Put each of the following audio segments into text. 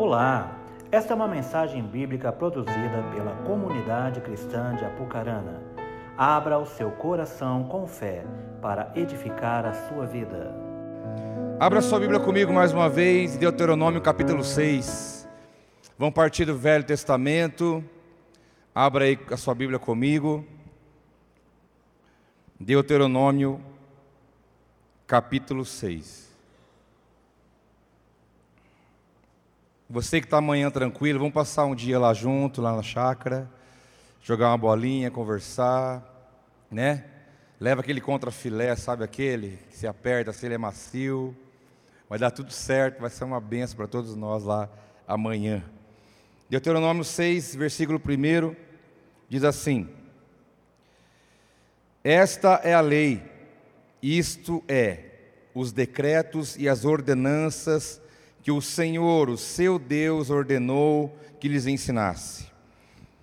Olá, esta é uma mensagem bíblica produzida pela comunidade cristã de Apucarana. Abra o seu coração com fé para edificar a sua vida. Abra sua Bíblia comigo mais uma vez, Deuteronômio capítulo 6. Vamos partir do Velho Testamento. Abra aí a sua Bíblia comigo. Deuteronômio capítulo 6. Você que está amanhã tranquilo, vamos passar um dia lá junto, lá na chácara, jogar uma bolinha, conversar, né? Leva aquele contrafilé, sabe aquele que se aperta, se ele é macio. Vai dar tudo certo, vai ser uma benção para todos nós lá amanhã. Deuteronômio 6, versículo 1, diz assim: Esta é a lei, isto é, os decretos e as ordenanças que o Senhor, o seu Deus, ordenou que lhes ensinasse,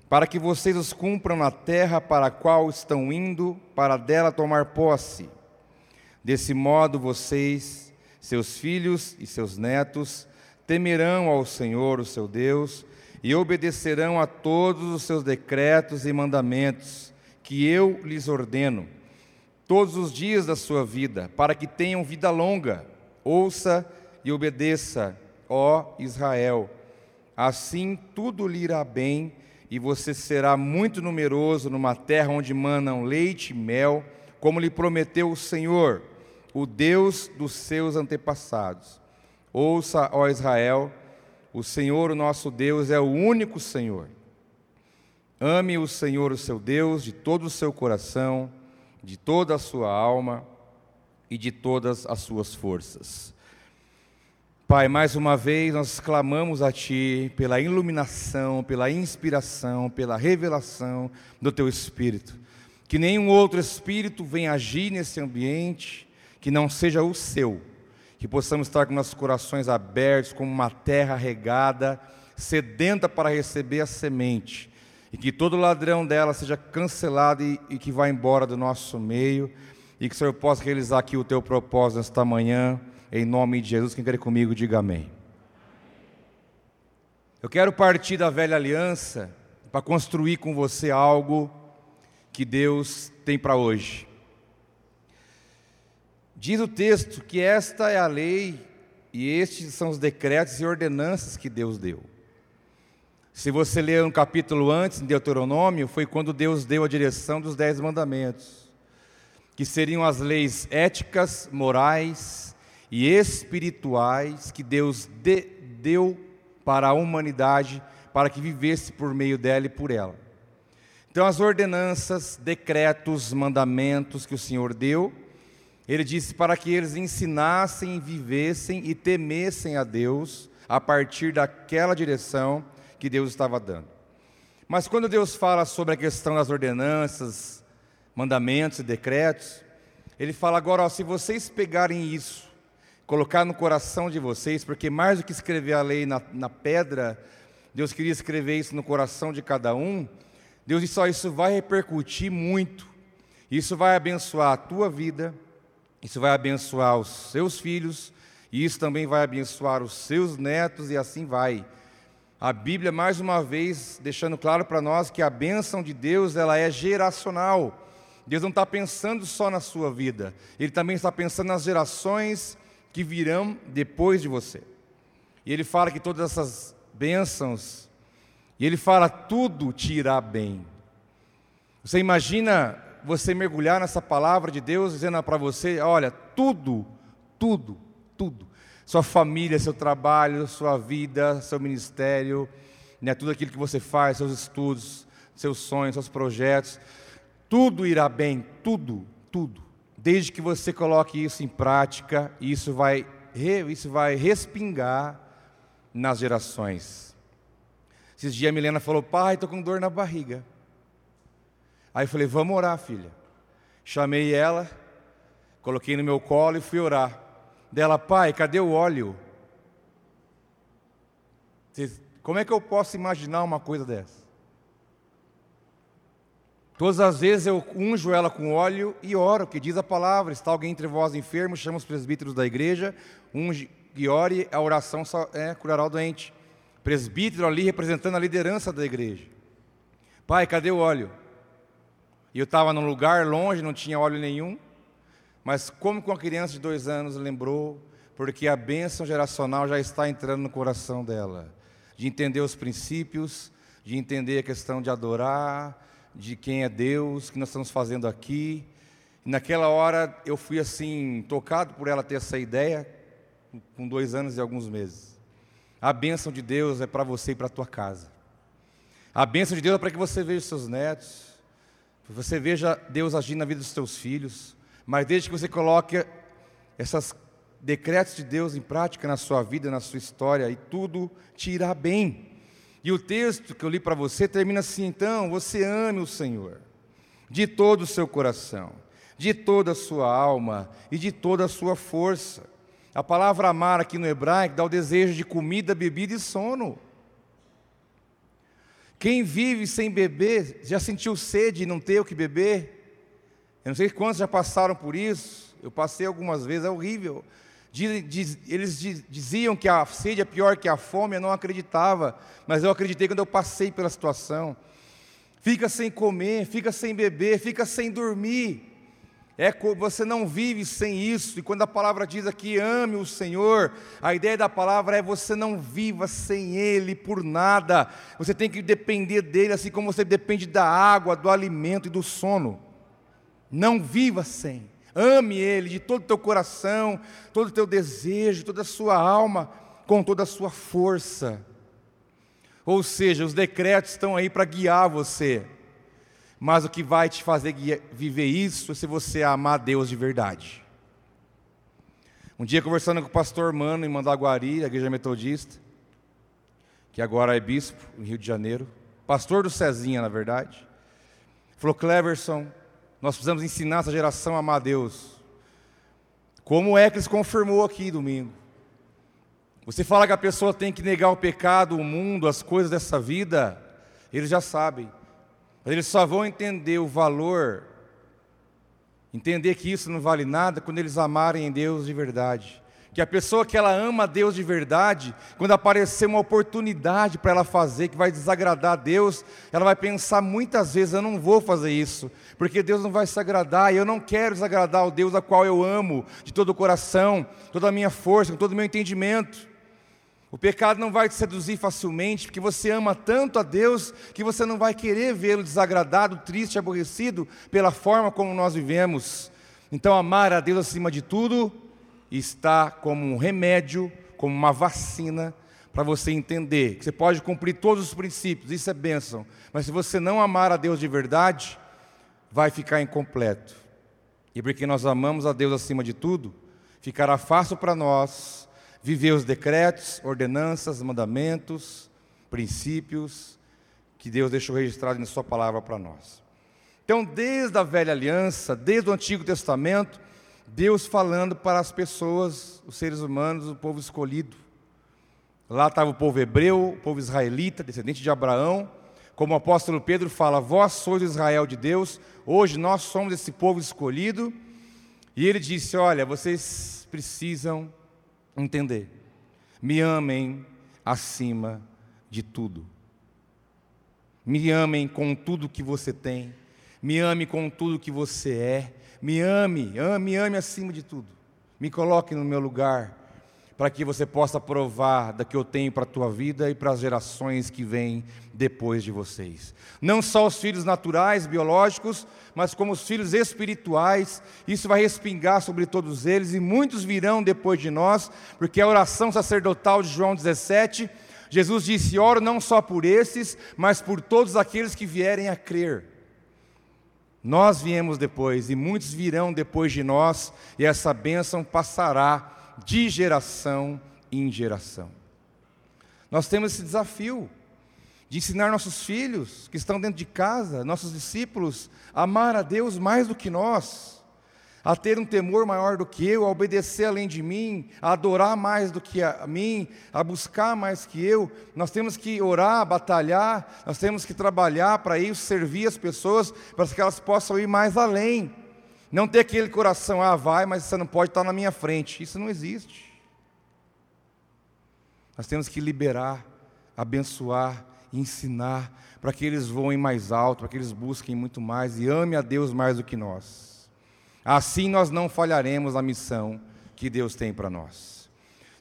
para que vocês os cumpram na terra para a qual estão indo, para dela tomar posse. Desse modo, vocês, seus filhos e seus netos, temerão ao Senhor, o seu Deus, e obedecerão a todos os seus decretos e mandamentos que eu lhes ordeno, todos os dias da sua vida, para que tenham vida longa. Ouça e obedeça, ó Israel. Assim tudo lhe irá bem, e você será muito numeroso numa terra onde manam leite e mel, como lhe prometeu o Senhor, o Deus dos seus antepassados. Ouça, ó Israel, o Senhor, o nosso Deus, é o único Senhor. Ame o Senhor, o seu Deus, de todo o seu coração, de toda a sua alma e de todas as suas forças. Pai, mais uma vez nós clamamos a Ti pela iluminação, pela inspiração, pela revelação do Teu Espírito. Que nenhum outro Espírito venha agir nesse ambiente que não seja o Seu. Que possamos estar com nossos corações abertos, como uma terra regada, sedenta para receber a semente. E que todo ladrão dela seja cancelado e, e que vá embora do nosso meio. E que o Senhor possa realizar aqui o Teu propósito nesta manhã em nome de Jesus, quem quer comigo, diga amém. Eu quero partir da velha aliança para construir com você algo que Deus tem para hoje. Diz o texto que esta é a lei e estes são os decretos e ordenanças que Deus deu. Se você ler um capítulo antes, em Deuteronômio, foi quando Deus deu a direção dos dez mandamentos, que seriam as leis éticas, morais, e espirituais que Deus de, deu para a humanidade para que vivesse por meio dela e por ela. Então, as ordenanças, decretos, mandamentos que o Senhor deu, ele disse para que eles ensinassem, vivessem e temessem a Deus a partir daquela direção que Deus estava dando. Mas quando Deus fala sobre a questão das ordenanças, mandamentos e decretos, ele fala agora, ó, se vocês pegarem isso colocar no coração de vocês, porque mais do que escrever a lei na, na pedra, Deus queria escrever isso no coração de cada um. Deus disse: só isso vai repercutir muito, isso vai abençoar a tua vida, isso vai abençoar os seus filhos, e isso também vai abençoar os seus netos, e assim vai. A Bíblia, mais uma vez, deixando claro para nós que a bênção de Deus ela é geracional. Deus não está pensando só na sua vida, Ele também está pensando nas gerações que virão depois de você. E ele fala que todas essas bênçãos, e ele fala, tudo te irá bem. Você imagina você mergulhar nessa palavra de Deus, dizendo para você: olha, tudo, tudo, tudo. Sua família, seu trabalho, sua vida, seu ministério, né, tudo aquilo que você faz, seus estudos, seus sonhos, seus projetos, tudo irá bem, tudo, tudo desde que você coloque isso em prática, isso vai, isso vai respingar nas gerações. Esses dias a Milena falou, pai, estou com dor na barriga. Aí eu falei, vamos orar, filha. Chamei ela, coloquei no meu colo e fui orar. Dela, pai, cadê o óleo? Como é que eu posso imaginar uma coisa dessa? Todas as vezes eu unjo ela com óleo e oro, que diz a palavra: está alguém entre vós enfermo, chama os presbíteros da igreja, unge e ore, a oração é, curará o doente. presbítero ali representando a liderança da igreja. Pai, cadê o óleo? E eu estava num lugar longe, não tinha óleo nenhum. Mas como com a criança de dois anos lembrou, porque a bênção geracional já está entrando no coração dela, de entender os princípios, de entender a questão de adorar, de quem é Deus, que nós estamos fazendo aqui. Naquela hora eu fui assim, tocado por ela ter essa ideia, com dois anos e alguns meses. A bênção de Deus é para você e para a tua casa. A bênção de Deus é para que você veja os seus netos, que você veja Deus agindo na vida dos seus filhos, mas desde que você coloque esses decretos de Deus em prática na sua vida, na sua história, e tudo te irá bem. E o texto que eu li para você termina assim: então, você ame o Senhor de todo o seu coração, de toda a sua alma e de toda a sua força. A palavra amar aqui no hebraico dá o desejo de comida, bebida e sono. Quem vive sem beber já sentiu sede e não ter o que beber? Eu não sei quantos já passaram por isso. Eu passei algumas vezes, é horrível. Eles diziam que a sede é pior que a fome, eu não acreditava, mas eu acreditei quando eu passei pela situação. Fica sem comer, fica sem beber, fica sem dormir. É, você não vive sem isso. E quando a palavra diz aqui, ame o Senhor, a ideia da palavra é você não viva sem Ele por nada. Você tem que depender dele, assim como você depende da água, do alimento e do sono. Não viva sem. Ame Ele de todo o teu coração, todo o teu desejo, toda a sua alma, com toda a sua força. Ou seja, os decretos estão aí para guiar você. Mas o que vai te fazer viver isso é se você amar Deus de verdade. Um dia conversando com o pastor Mano em Mandaguari, a igreja metodista, que agora é bispo no Rio de Janeiro, pastor do Cezinha, na verdade, falou: Cleverson, nós precisamos ensinar essa geração a amar Deus. Como é que eles confirmou aqui domingo? Você fala que a pessoa tem que negar o pecado, o mundo, as coisas dessa vida, eles já sabem. Mas eles só vão entender o valor, entender que isso não vale nada quando eles amarem em Deus de verdade. Que a pessoa que ela ama a Deus de verdade, quando aparecer uma oportunidade para ela fazer que vai desagradar a Deus, ela vai pensar muitas vezes: eu não vou fazer isso, porque Deus não vai se agradar, e eu não quero desagradar o Deus a qual eu amo de todo o coração, toda a minha força, com todo o meu entendimento. O pecado não vai te seduzir facilmente, porque você ama tanto a Deus que você não vai querer vê-lo desagradado, triste, aborrecido pela forma como nós vivemos. Então, amar a Deus acima de tudo está como um remédio, como uma vacina para você entender que você pode cumprir todos os princípios, isso é bênção, mas se você não amar a Deus de verdade, vai ficar incompleto. E porque nós amamos a Deus acima de tudo, ficará fácil para nós viver os decretos, ordenanças, mandamentos, princípios que Deus deixou registrado em Sua palavra para nós. Então, desde a velha aliança, desde o Antigo Testamento, Deus falando para as pessoas, os seres humanos, o povo escolhido. Lá estava o povo hebreu, o povo israelita, descendente de Abraão. Como o apóstolo Pedro fala, vós sois Israel de Deus, hoje nós somos esse povo escolhido. E ele disse: Olha, vocês precisam entender. Me amem acima de tudo. Me amem com tudo que você tem. Me ame com tudo que você é. Me ame, ame, ame acima de tudo. Me coloque no meu lugar para que você possa provar da que eu tenho para a tua vida e para as gerações que vêm depois de vocês. Não só os filhos naturais, biológicos, mas como os filhos espirituais. Isso vai respingar sobre todos eles e muitos virão depois de nós, porque a oração sacerdotal de João 17, Jesus disse: Oro não só por esses, mas por todos aqueles que vierem a crer. Nós viemos depois e muitos virão depois de nós, e essa bênção passará de geração em geração. Nós temos esse desafio de ensinar nossos filhos que estão dentro de casa, nossos discípulos, a amar a Deus mais do que nós, a ter um temor maior do que eu, a obedecer além de mim, a adorar mais do que a mim, a buscar mais que eu. Nós temos que orar, batalhar, nós temos que trabalhar para isso, servir as pessoas, para que elas possam ir mais além. Não ter aquele coração, ah, vai, mas você não pode estar na minha frente. Isso não existe. Nós temos que liberar abençoar, ensinar, para que eles voem mais alto, para que eles busquem muito mais e amem a Deus mais do que nós. Assim nós não falharemos na missão que Deus tem para nós.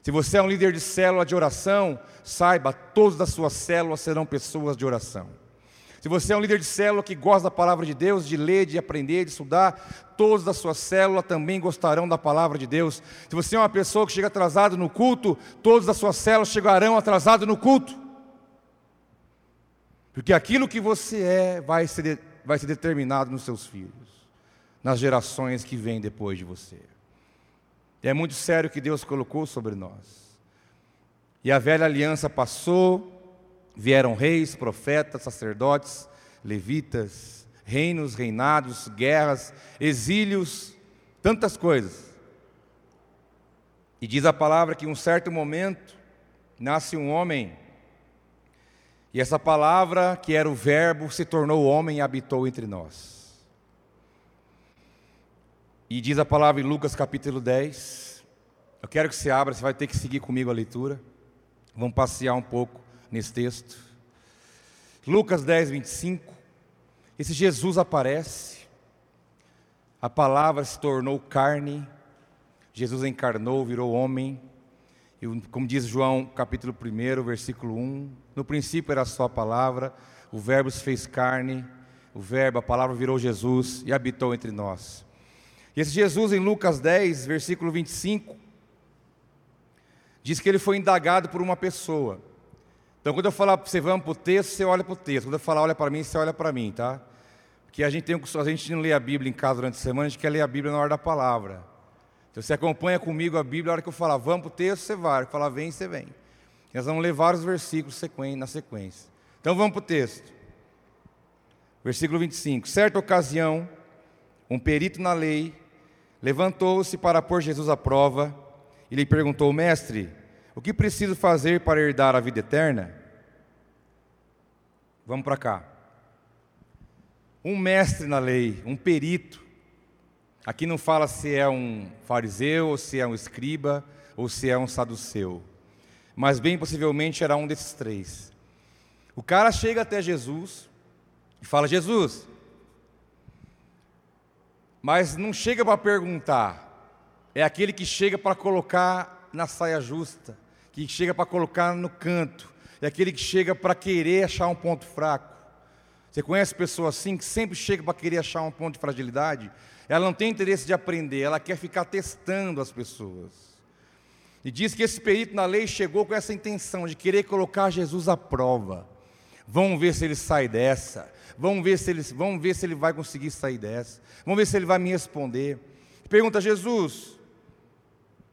Se você é um líder de célula de oração, saiba, todas as suas células serão pessoas de oração. Se você é um líder de célula que gosta da palavra de Deus, de ler, de aprender, de estudar, todos da sua célula também gostarão da palavra de Deus. Se você é uma pessoa que chega atrasado no culto, todos da sua célula chegarão atrasado no culto. Porque aquilo que você é vai ser, vai ser determinado nos seus filhos, nas gerações que vêm depois de você. É muito sério que Deus colocou sobre nós. E a velha aliança passou, vieram reis, profetas, sacerdotes, levitas, reinos, reinados, guerras, exílios, tantas coisas. E diz a palavra que em um certo momento nasce um homem e essa palavra, que era o Verbo, se tornou homem e habitou entre nós. E diz a palavra em Lucas capítulo 10. Eu quero que você abra, você vai ter que seguir comigo a leitura. Vamos passear um pouco nesse texto. Lucas 10, 25. Esse Jesus aparece, a palavra se tornou carne, Jesus encarnou, virou homem, e como diz João capítulo 1, versículo 1, no princípio era só a palavra, o verbo se fez carne, o verbo, a palavra virou Jesus e habitou entre nós. Esse Jesus em Lucas 10, versículo 25, diz que ele foi indagado por uma pessoa. Então quando eu falar você, vamos para o texto, você olha para o texto. Quando eu falar olha para mim, você olha para mim, tá? Porque a gente, tem, a gente não lê a Bíblia em casa durante a semana, a gente quer ler a Bíblia na hora da palavra. Então você acompanha comigo a Bíblia, a hora que eu falar, vamos para o texto, você vai. A hora que eu falar, vem, você vem. Nós vamos ler vários versículos na sequência. Então vamos para o texto. Versículo 25. Certa ocasião, um perito na lei levantou-se para pôr Jesus à prova e lhe perguntou: Mestre, o que preciso fazer para herdar a vida eterna? Vamos para cá. Um mestre na lei, um perito, Aqui não fala se é um fariseu, ou se é um escriba, ou se é um saduceu. Mas bem possivelmente era um desses três. O cara chega até Jesus e fala: Jesus, mas não chega para perguntar, é aquele que chega para colocar na saia justa, que chega para colocar no canto, é aquele que chega para querer achar um ponto fraco. Você conhece pessoas assim que sempre chega para querer achar um ponto de fragilidade? Ela não tem interesse de aprender, ela quer ficar testando as pessoas. E diz que esse perito na lei chegou com essa intenção de querer colocar Jesus à prova. Vamos ver se ele sai dessa. Vamos ver se ele, vamos ver se ele vai conseguir sair dessa. Vamos ver se ele vai me responder. Pergunta a Jesus: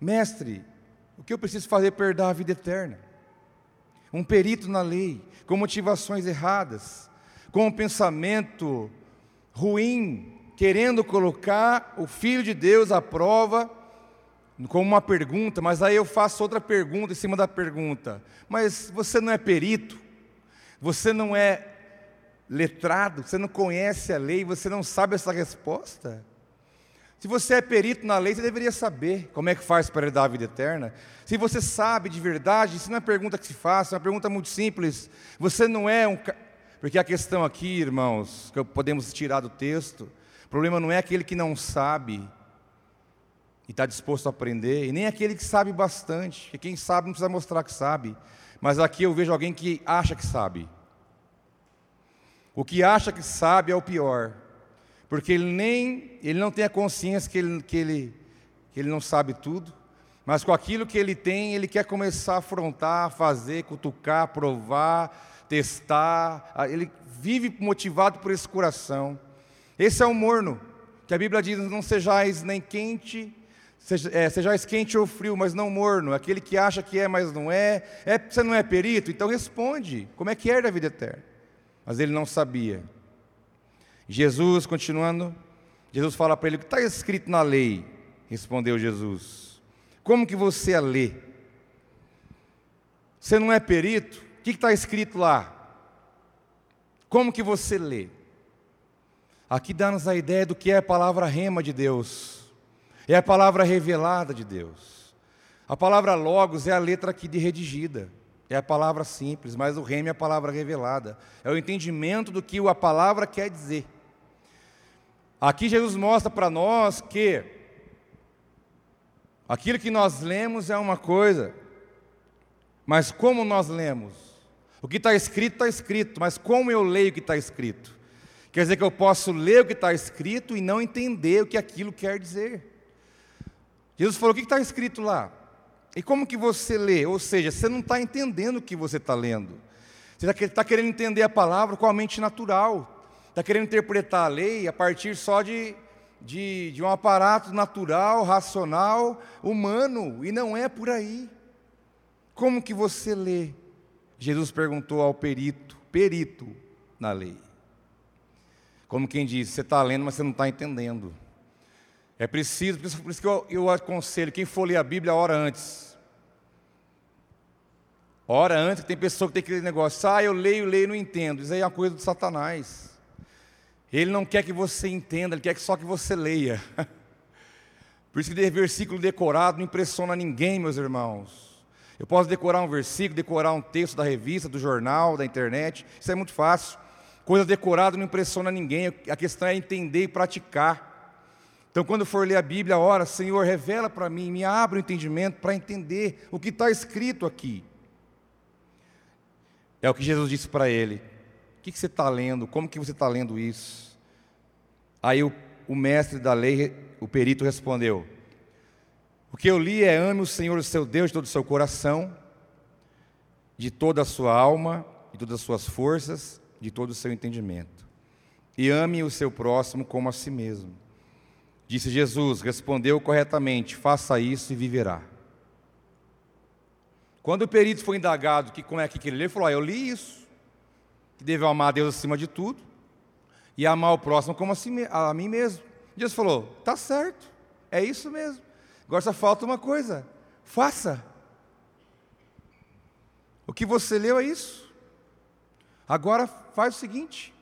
Mestre, o que eu preciso fazer para herdar a vida eterna? Um perito na lei, com motivações erradas, com um pensamento ruim, querendo colocar o Filho de Deus à prova, como uma pergunta, mas aí eu faço outra pergunta em cima da pergunta. Mas você não é perito? Você não é letrado? Você não conhece a lei? Você não sabe essa resposta? Se você é perito na lei, você deveria saber como é que faz para herdar a vida eterna. Se você sabe de verdade, isso não é pergunta que se faça, é uma pergunta muito simples. Você não é um. Porque a questão aqui, irmãos, que podemos tirar do texto, problema não é aquele que não sabe e está disposto a aprender, e nem aquele que sabe bastante, porque quem sabe não precisa mostrar que sabe. Mas aqui eu vejo alguém que acha que sabe. O que acha que sabe é o pior, porque ele nem ele não tem a consciência que ele, que ele, que ele não sabe tudo, mas com aquilo que ele tem, ele quer começar a afrontar, fazer, cutucar, provar, testar. Ele vive motivado por esse coração. Esse é o morno, que a Bíblia diz: não sejais nem quente, sejais quente ou frio, mas não morno. Aquele que acha que é, mas não é. é. Você não é perito? Então responde: como é que é da vida eterna? Mas ele não sabia. Jesus, continuando, Jesus fala para ele: o que está escrito na lei? Respondeu Jesus: Como que você a lê? Você não é perito? O que está escrito lá? Como que você lê? Aqui dá-nos a ideia do que é a palavra rema de Deus, é a palavra revelada de Deus. A palavra logos é a letra aqui de redigida, é a palavra simples, mas o rema é a palavra revelada. É o entendimento do que a palavra quer dizer. Aqui Jesus mostra para nós que aquilo que nós lemos é uma coisa, mas como nós lemos? O que está escrito, está escrito, mas como eu leio o que está escrito? Quer dizer que eu posso ler o que está escrito e não entender o que aquilo quer dizer. Jesus falou: o que está escrito lá? E como que você lê? Ou seja, você não está entendendo o que você está lendo. Você está tá querendo entender a palavra com a mente natural. Está querendo interpretar a lei a partir só de, de, de um aparato natural, racional, humano. E não é por aí. Como que você lê? Jesus perguntou ao perito, perito na lei. Como quem diz, você está lendo, mas você não está entendendo. É preciso, por isso, que eu, eu aconselho, quem for ler a Bíblia, ora antes. Ora antes, tem pessoa que tem aquele negócio, ah, eu leio, leio, não entendo. Isso aí é uma coisa do Satanás. Ele não quer que você entenda, ele quer só que você leia. Por isso que versículo decorado não impressiona ninguém, meus irmãos. Eu posso decorar um versículo, decorar um texto da revista, do jornal, da internet, isso é muito fácil. Coisa decorada não impressiona ninguém, a questão é entender e praticar. Então, quando for ler a Bíblia, ora, Senhor, revela para mim, me abre o entendimento para entender o que está escrito aqui. É o que Jesus disse para ele. O que, que você está lendo? Como que você está lendo isso? Aí o, o mestre da lei, o perito, respondeu: O que eu li é ame o Senhor, o seu Deus, de todo o seu coração, de toda a sua alma, de todas as suas forças, de todo o seu entendimento. E ame o seu próximo como a si mesmo. Disse Jesus, respondeu corretamente: faça isso e viverá. Quando o perito foi indagado que como é que ele lê, ele falou: ah, eu li isso, que deve amar a Deus acima de tudo e amar o próximo como a, si, a mim mesmo. Jesus falou: tá certo, é isso mesmo. Agora só falta uma coisa: faça. O que você leu é isso. Agora faz o seguinte: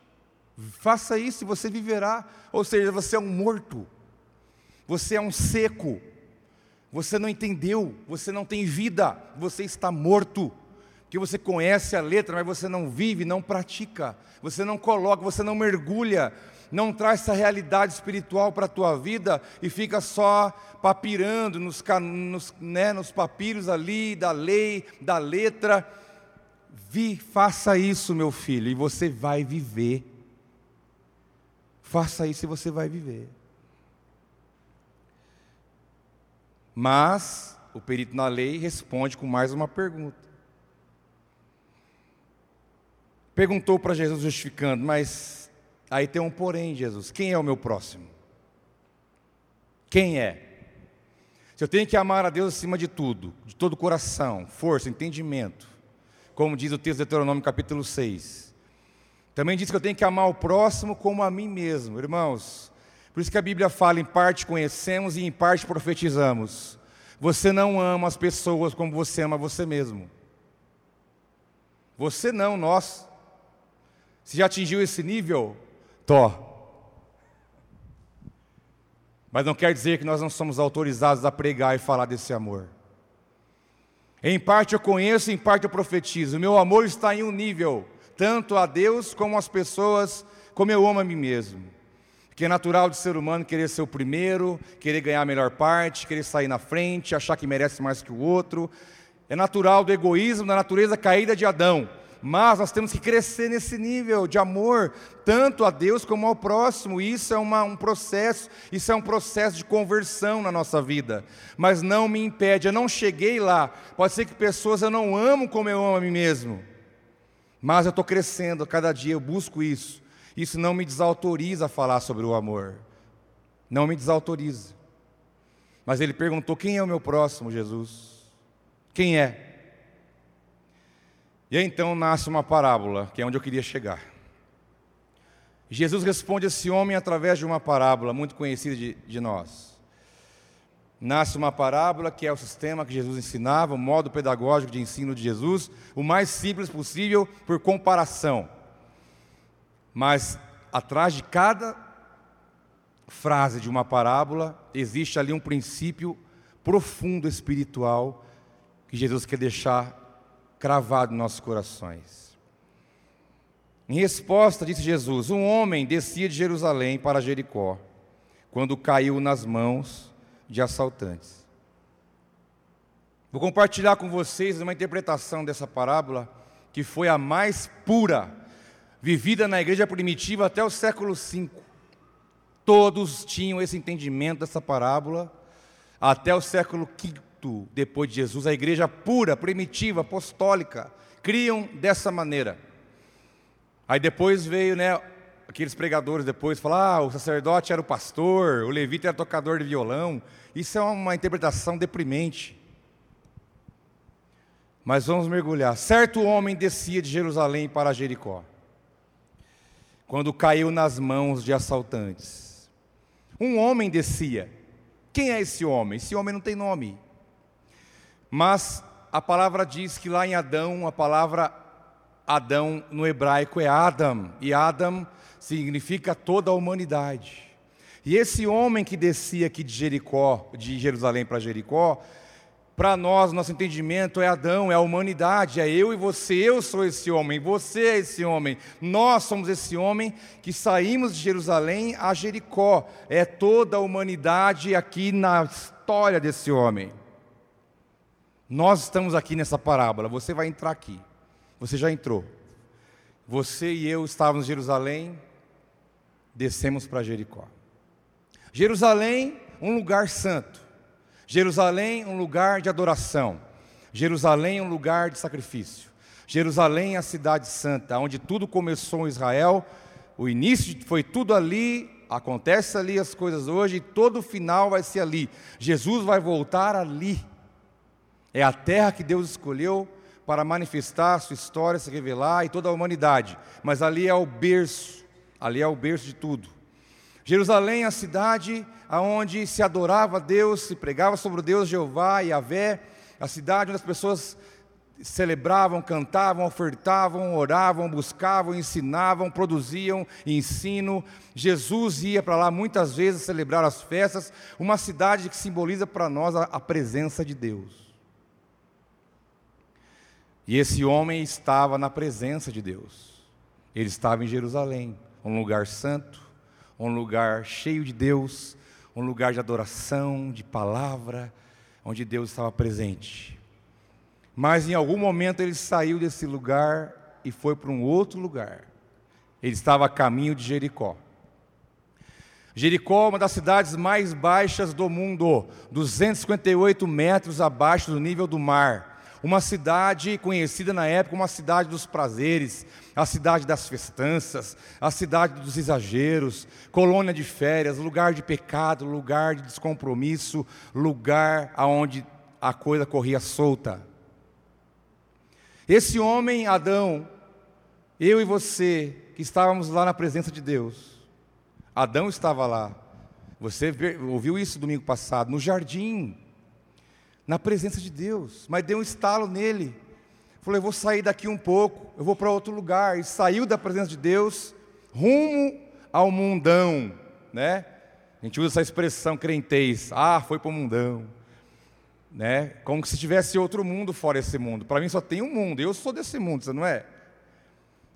faça isso e você viverá. Ou seja, você é um morto. Você é um seco. Você não entendeu, você não tem vida, você está morto. Que você conhece a letra, mas você não vive, não pratica. Você não coloca, você não mergulha, não traz essa realidade espiritual para a tua vida e fica só papirando nos, nos, né, nos papiros ali da lei, da letra. Vi, faça isso, meu filho, e você vai viver. Faça isso e você vai viver. Mas o perito na lei responde com mais uma pergunta. Perguntou para Jesus justificando, mas aí tem um porém, Jesus. Quem é o meu próximo? Quem é? Se eu tenho que amar a Deus acima de tudo, de todo o coração, força, entendimento, como diz o texto de Deuteronômio capítulo 6. Também diz que eu tenho que amar o próximo como a mim mesmo. Irmãos, por isso que a Bíblia fala: em parte conhecemos e em parte profetizamos. Você não ama as pessoas como você ama você mesmo. Você não, nós. Se já atingiu esse nível, tó. Mas não quer dizer que nós não somos autorizados a pregar e falar desse amor. Em parte eu conheço, em parte eu profetizo. Meu amor está em um nível, tanto a Deus como às pessoas, como eu amo a mim mesmo. Porque é natural de ser humano querer ser o primeiro, querer ganhar a melhor parte, querer sair na frente, achar que merece mais que o outro. É natural do egoísmo, da natureza caída de Adão. Mas nós temos que crescer nesse nível de amor, tanto a Deus como ao próximo. Isso é uma, um processo, isso é um processo de conversão na nossa vida. Mas não me impede, eu não cheguei lá. Pode ser que pessoas eu não amo como eu amo a mim mesmo. Mas eu estou crescendo, cada dia eu busco isso. Isso não me desautoriza a falar sobre o amor. Não me desautoriza. Mas ele perguntou: quem é o meu próximo, Jesus? Quem é? E aí, então nasce uma parábola, que é onde eu queria chegar. Jesus responde a esse homem através de uma parábola muito conhecida de, de nós. Nasce uma parábola que é o sistema que Jesus ensinava, o modo pedagógico de ensino de Jesus, o mais simples possível por comparação. Mas atrás de cada frase de uma parábola existe ali um princípio profundo espiritual que Jesus quer deixar cravado em nossos corações. Em resposta, disse Jesus: Um homem descia de Jerusalém para Jericó, quando caiu nas mãos de assaltantes. Vou compartilhar com vocês uma interpretação dessa parábola que foi a mais pura vivida na igreja primitiva até o século V. Todos tinham esse entendimento dessa parábola até o século V depois de Jesus. A igreja pura, primitiva, apostólica, criam dessa maneira. Aí depois veio, né, aqueles pregadores depois falar, ah, o sacerdote era o pastor, o levita era tocador de violão. Isso é uma interpretação deprimente. Mas vamos mergulhar. Certo homem descia de Jerusalém para Jericó, quando caiu nas mãos de assaltantes. Um homem descia. Quem é esse homem? Esse homem não tem nome. Mas a palavra diz que lá em Adão, a palavra Adão no hebraico é Adam, e Adam significa toda a humanidade. E esse homem que descia aqui de Jericó, de Jerusalém para Jericó, para nós, nosso entendimento é Adão, é a humanidade, é eu e você. Eu sou esse homem, você é esse homem. Nós somos esse homem que saímos de Jerusalém a Jericó. É toda a humanidade aqui na história desse homem. Nós estamos aqui nessa parábola. Você vai entrar aqui. Você já entrou. Você e eu estávamos em Jerusalém, descemos para Jericó. Jerusalém, um lugar santo. Jerusalém, um lugar de adoração. Jerusalém, um lugar de sacrifício. Jerusalém, a cidade santa, onde tudo começou em Israel. O início foi tudo ali, acontece ali as coisas hoje, e todo o final vai ser ali. Jesus vai voltar ali. É a terra que Deus escolheu para manifestar sua história, se revelar e toda a humanidade. Mas ali é o berço, ali é o berço de tudo. Jerusalém a cidade onde se adorava a Deus, se pregava sobre o Deus Jeová e Avé, a cidade onde as pessoas celebravam, cantavam, ofertavam, oravam, buscavam, ensinavam, produziam ensino. Jesus ia para lá muitas vezes celebrar as festas, uma cidade que simboliza para nós a presença de Deus. E esse homem estava na presença de Deus. Ele estava em Jerusalém, um lugar santo, um lugar cheio de Deus, um lugar de adoração, de palavra, onde Deus estava presente. Mas em algum momento ele saiu desse lugar e foi para um outro lugar. Ele estava a caminho de Jericó. Jericó é uma das cidades mais baixas do mundo, 258 metros abaixo do nível do mar uma cidade conhecida na época como a cidade dos prazeres, a cidade das festanças, a cidade dos exageros, colônia de férias, lugar de pecado, lugar de descompromisso, lugar aonde a coisa corria solta. Esse homem, Adão, eu e você, que estávamos lá na presença de Deus, Adão estava lá. Você ouviu isso domingo passado, no jardim na presença de Deus, mas deu um estalo nele. Falou: Eu vou sair daqui um pouco, eu vou para outro lugar. E saiu da presença de Deus, rumo ao mundão, né? A gente usa essa expressão crentez, ah, foi para o mundão, né? Como se tivesse outro mundo fora esse mundo. Para mim só tem um mundo, eu sou desse mundo, você não é?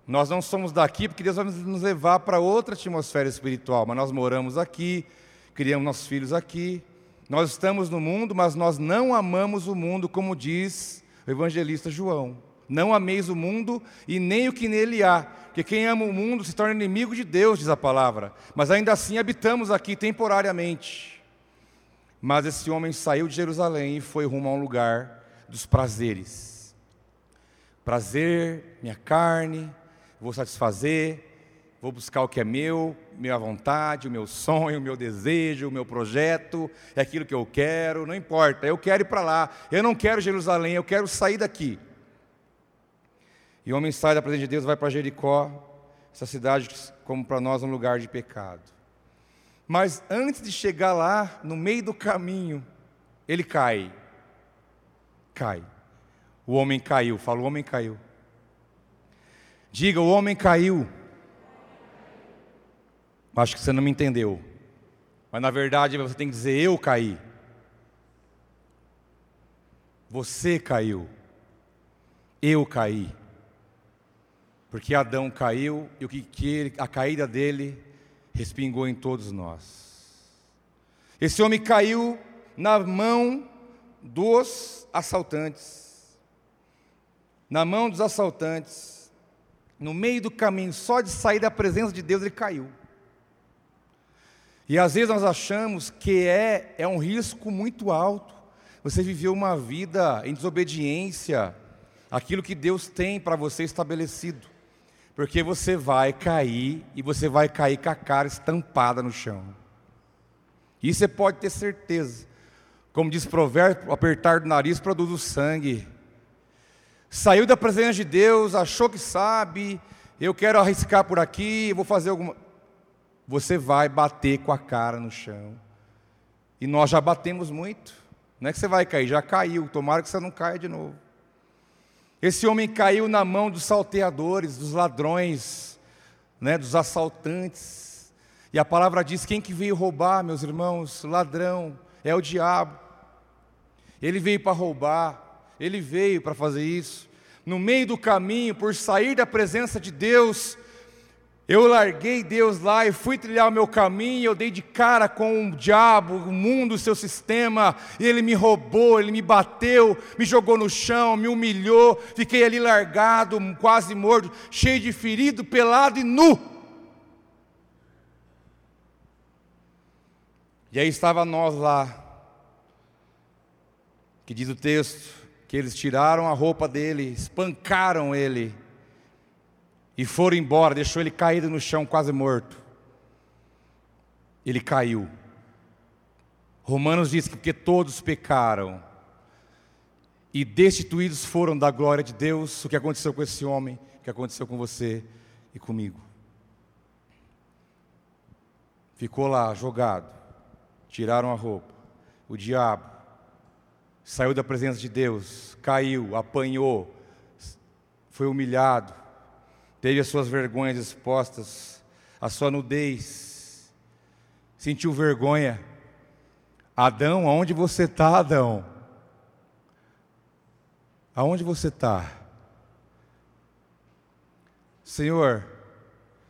Nós não somos daqui porque Deus vai nos levar para outra atmosfera espiritual, mas nós moramos aqui, criamos nossos filhos aqui, nós estamos no mundo, mas nós não amamos o mundo, como diz o evangelista João. Não ameis o mundo e nem o que nele há, porque quem ama o mundo se torna inimigo de Deus, diz a palavra. Mas ainda assim habitamos aqui temporariamente. Mas esse homem saiu de Jerusalém e foi rumo a um lugar dos prazeres. Prazer, minha carne, vou satisfazer, vou buscar o que é meu, minha vontade, o meu sonho, o meu desejo, o meu projeto, é aquilo que eu quero, não importa, eu quero ir para lá, eu não quero Jerusalém, eu quero sair daqui. E o homem sai da presença de Deus, vai para Jericó, essa cidade, como para nós, um lugar de pecado. Mas antes de chegar lá, no meio do caminho, ele cai. Cai. O homem caiu, fala, o homem caiu. Diga, o homem caiu. Acho que você não me entendeu. Mas na verdade você tem que dizer: eu caí. Você caiu. eu caí. Porque Adão caiu e o que, que a caída dele respingou em todos nós. Esse homem caiu na mão dos assaltantes. Na mão dos assaltantes. No meio do caminho, só de sair da presença de Deus, ele caiu. E às vezes nós achamos que é, é um risco muito alto. Você viveu uma vida em desobediência àquilo que Deus tem para você estabelecido. Porque você vai cair e você vai cair com a cara estampada no chão. Isso você pode ter certeza. Como diz o provérbio, apertar do nariz produz o sangue. Saiu da presença de Deus, achou que sabe, eu quero arriscar por aqui, vou fazer alguma. Você vai bater com a cara no chão. E nós já batemos muito. Não é que você vai cair, já caiu. Tomara que você não caia de novo. Esse homem caiu na mão dos salteadores, dos ladrões, né, dos assaltantes. E a palavra diz: quem que veio roubar, meus irmãos? Ladrão, é o diabo. Ele veio para roubar, ele veio para fazer isso. No meio do caminho, por sair da presença de Deus, eu larguei Deus lá e fui trilhar o meu caminho, eu dei de cara com o diabo, o mundo, o seu sistema, e ele me roubou, ele me bateu, me jogou no chão, me humilhou, fiquei ali largado, quase morto, cheio de ferido, pelado e nu. E aí estava nós lá, que diz o texto, que eles tiraram a roupa dele, espancaram ele, e foram embora, deixou ele caído no chão, quase morto. Ele caiu. Romanos diz que porque todos pecaram e destituídos foram da glória de Deus, o que aconteceu com esse homem, o que aconteceu com você e comigo. Ficou lá jogado, tiraram a roupa. O diabo saiu da presença de Deus, caiu, apanhou, foi humilhado, teve as suas vergonhas expostas, a sua nudez, sentiu vergonha. Adão, aonde você está, Adão? Aonde você está? Senhor,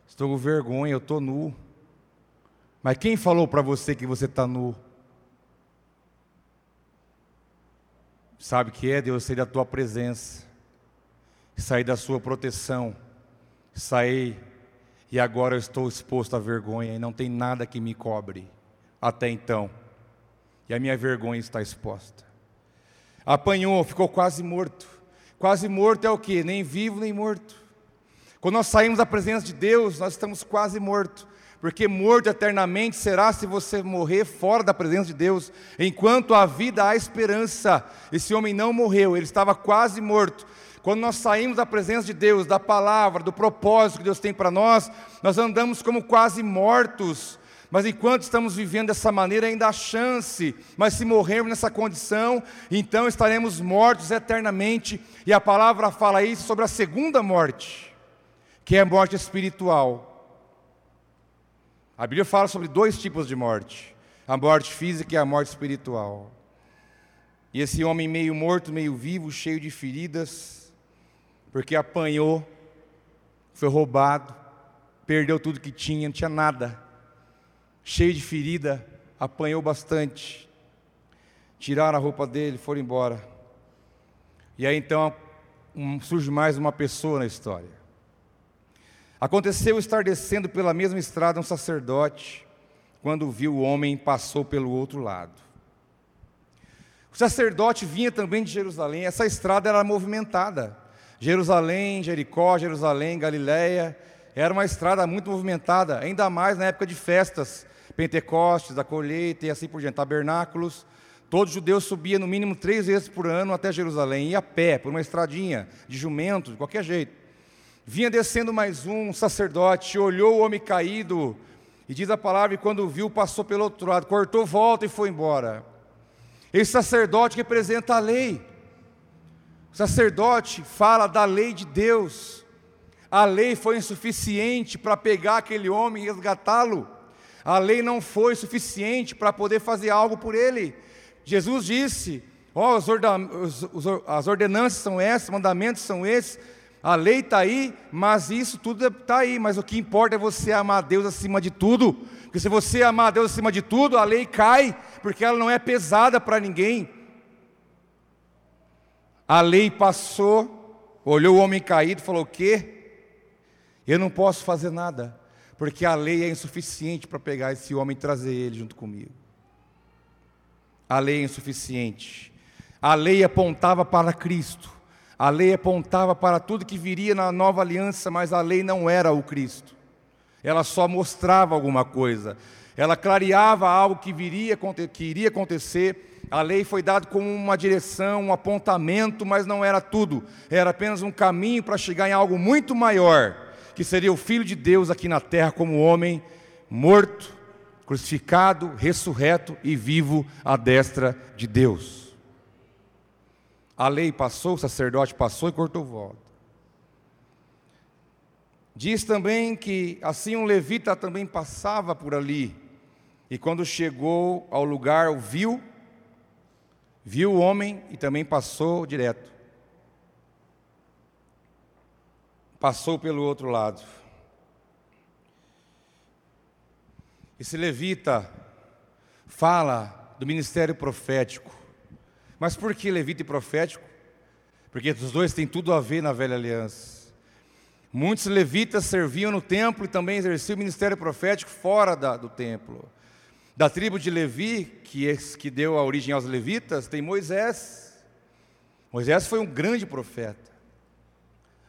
estou com vergonha, eu estou nu. Mas quem falou para você que você está nu? Sabe que é Deus sair da tua presença, sair da sua proteção saí e agora eu estou exposto à vergonha e não tem nada que me cobre até então. E a minha vergonha está exposta. Apanhou, ficou quase morto. Quase morto é o que? Nem vivo nem morto. Quando nós saímos da presença de Deus, nós estamos quase mortos. Porque morto eternamente será se você morrer fora da presença de Deus. Enquanto a vida há esperança. Esse homem não morreu, ele estava quase morto. Quando nós saímos da presença de Deus, da palavra, do propósito que Deus tem para nós, nós andamos como quase mortos. Mas enquanto estamos vivendo dessa maneira, ainda há chance. Mas se morrermos nessa condição, então estaremos mortos eternamente. E a palavra fala isso sobre a segunda morte, que é a morte espiritual. A Bíblia fala sobre dois tipos de morte: a morte física e a morte espiritual. E esse homem meio morto, meio vivo, cheio de feridas, porque apanhou, foi roubado, perdeu tudo que tinha, não tinha nada, cheio de ferida, apanhou bastante. Tiraram a roupa dele, foram embora. E aí então um, surge mais uma pessoa na história. Aconteceu estar descendo pela mesma estrada um sacerdote, quando viu o homem, passou pelo outro lado. O sacerdote vinha também de Jerusalém, essa estrada era movimentada. Jerusalém, Jericó, Jerusalém, Galiléia, era uma estrada muito movimentada, ainda mais na época de festas, Pentecostes, da colheita e assim por diante, tabernáculos. Todo judeu subia no mínimo três vezes por ano até Jerusalém, ia a pé, por uma estradinha, de jumento, de qualquer jeito. Vinha descendo mais um sacerdote, olhou o homem caído, e diz a palavra, e quando viu, passou pelo outro lado, cortou volta e foi embora. Esse sacerdote representa a lei. O sacerdote fala da lei de Deus. A lei foi insuficiente para pegar aquele homem e resgatá-lo. A lei não foi suficiente para poder fazer algo por ele. Jesus disse: Ó, oh, as ordenanças são essas, os mandamentos são esses, a lei está aí, mas isso tudo está aí. Mas o que importa é você amar Deus acima de tudo. Porque se você amar Deus acima de tudo, a lei cai, porque ela não é pesada para ninguém. A lei passou, olhou o homem caído e falou: O quê? Eu não posso fazer nada, porque a lei é insuficiente para pegar esse homem e trazer ele junto comigo. A lei é insuficiente. A lei apontava para Cristo. A lei apontava para tudo que viria na nova aliança, mas a lei não era o Cristo. Ela só mostrava alguma coisa. Ela clareava algo que viria que iria acontecer. A lei foi dada como uma direção, um apontamento, mas não era tudo. Era apenas um caminho para chegar em algo muito maior, que seria o filho de Deus aqui na terra como homem morto, crucificado, ressurreto e vivo à destra de Deus. A lei passou, o sacerdote passou e cortou volta. Diz também que assim um levita também passava por ali, e quando chegou ao lugar, viu, viu o homem e também passou direto. Passou pelo outro lado. Esse levita fala do ministério profético. Mas por que levita e profético? Porque os dois têm tudo a ver na velha aliança. Muitos levitas serviam no templo e também exerciam o ministério profético fora da, do templo. Da tribo de Levi, que, é, que deu a origem aos levitas, tem Moisés. Moisés foi um grande profeta,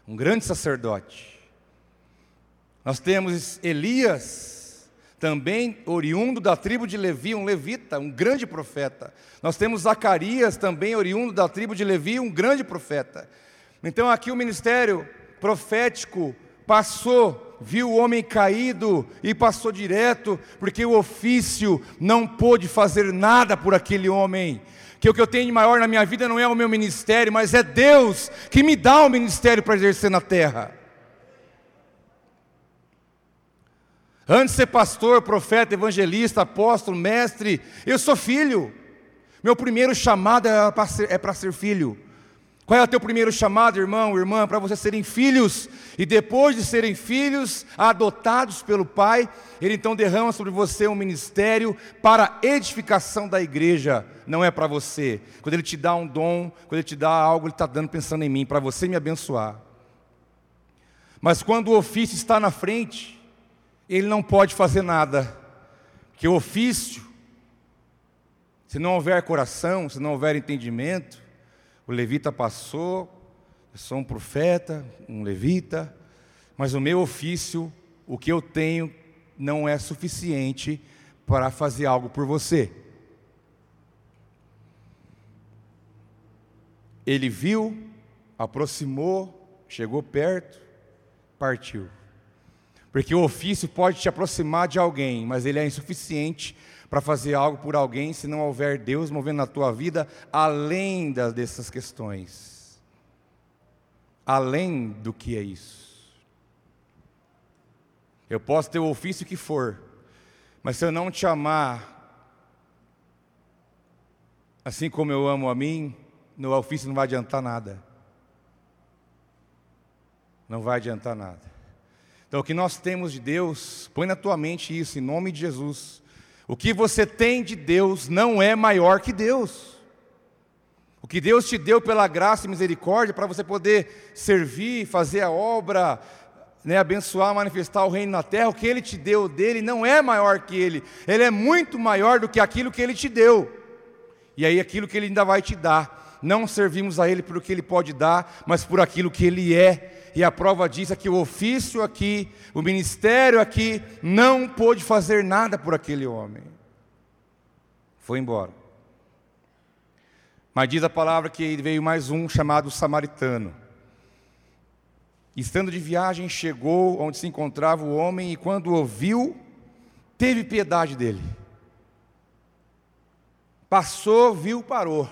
um grande sacerdote. Nós temos Elias, também oriundo da tribo de Levi, um levita, um grande profeta. Nós temos Zacarias, também oriundo da tribo de Levi, um grande profeta. Então aqui o ministério profético passou, viu o homem caído e passou direto, porque o ofício não pôde fazer nada por aquele homem. Que o que eu tenho de maior na minha vida não é o meu ministério, mas é Deus que me dá o ministério para exercer na terra. Antes de ser pastor, profeta, evangelista, apóstolo, mestre, eu sou filho. Meu primeiro chamado é para ser, é ser filho. Qual é o teu primeiro chamado, irmão, irmã? Para vocês serem filhos. E depois de serem filhos, adotados pelo Pai, Ele então derrama sobre você um ministério para edificação da igreja. Não é para você. Quando Ele te dá um dom, quando Ele te dá algo, Ele está dando pensando em mim, para você me abençoar. Mas quando o ofício está na frente, ele não pode fazer nada, que o ofício, se não houver coração, se não houver entendimento, o levita passou, eu sou um profeta, um levita, mas o meu ofício, o que eu tenho, não é suficiente para fazer algo por você. Ele viu, aproximou, chegou perto, partiu. Porque o ofício pode te aproximar de alguém, mas ele é insuficiente para fazer algo por alguém se não houver Deus movendo na tua vida além das, dessas questões. Além do que é isso. Eu posso ter o ofício que for, mas se eu não te amar, assim como eu amo a mim, no ofício não vai adiantar nada. Não vai adiantar nada. Então, o que nós temos de Deus, põe na tua mente isso, em nome de Jesus. O que você tem de Deus não é maior que Deus. O que Deus te deu pela graça e misericórdia para você poder servir, fazer a obra, né, abençoar, manifestar o reino na terra, o que Ele te deu dele não é maior que Ele, Ele é muito maior do que aquilo que Ele te deu, e aí aquilo que Ele ainda vai te dar. Não servimos a Ele por o que Ele pode dar, mas por aquilo que Ele é e a prova disso é que o ofício aqui, o ministério aqui, não pôde fazer nada por aquele homem. Foi embora. Mas diz a palavra que veio mais um chamado samaritano. Estando de viagem, chegou onde se encontrava o homem e, quando ouviu, teve piedade dele. Passou, viu, parou.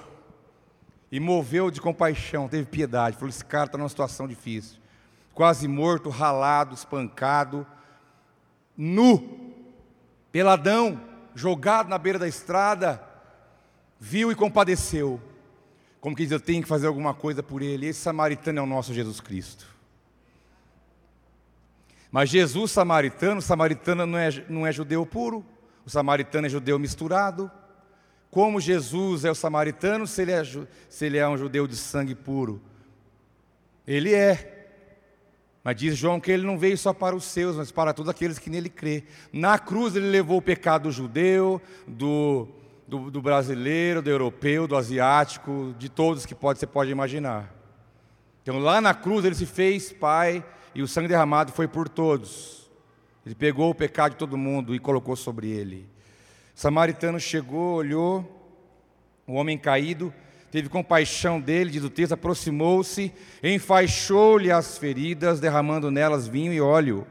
E moveu de compaixão, teve piedade. Falou: esse cara está numa situação difícil quase morto, ralado, espancado, nu, peladão, jogado na beira da estrada, viu e compadeceu. como que diz, eu tenho que fazer alguma coisa por ele. Esse samaritano é o nosso Jesus Cristo. Mas Jesus samaritano, samaritano não é, não é judeu puro, o samaritano é judeu misturado. Como Jesus é o samaritano se ele é, se ele é um judeu de sangue puro? Ele é. Mas diz João que ele não veio só para os seus, mas para todos aqueles que nele crê. Na cruz ele levou o pecado do judeu, do, do, do brasileiro, do europeu, do asiático, de todos que pode, você pode imaginar. Então lá na cruz ele se fez Pai e o sangue derramado foi por todos. Ele pegou o pecado de todo mundo e colocou sobre ele. O samaritano chegou, olhou, o homem caído, teve compaixão dele, diz o texto, aproximou-se, enfaixou-lhe as feridas, derramando nelas vinho e óleo.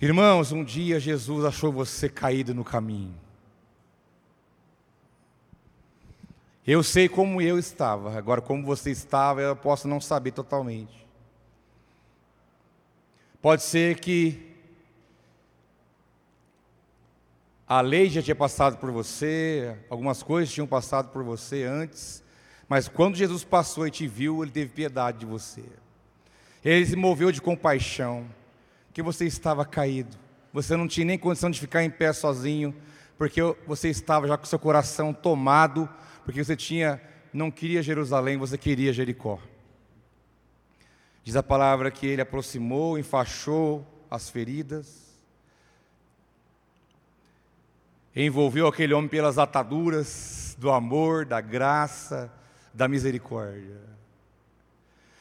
Irmãos, um dia Jesus achou você caído no caminho. Eu sei como eu estava, agora como você estava, eu posso não saber totalmente. Pode ser que A lei já tinha passado por você, algumas coisas tinham passado por você antes, mas quando Jesus passou e te viu, ele teve piedade de você. Ele se moveu de compaixão, que você estava caído. Você não tinha nem condição de ficar em pé sozinho, porque você estava já com seu coração tomado, porque você tinha não queria Jerusalém, você queria Jericó. Diz a palavra que ele aproximou, enfaixou as feridas, envolveu aquele homem pelas ataduras do amor, da graça, da misericórdia.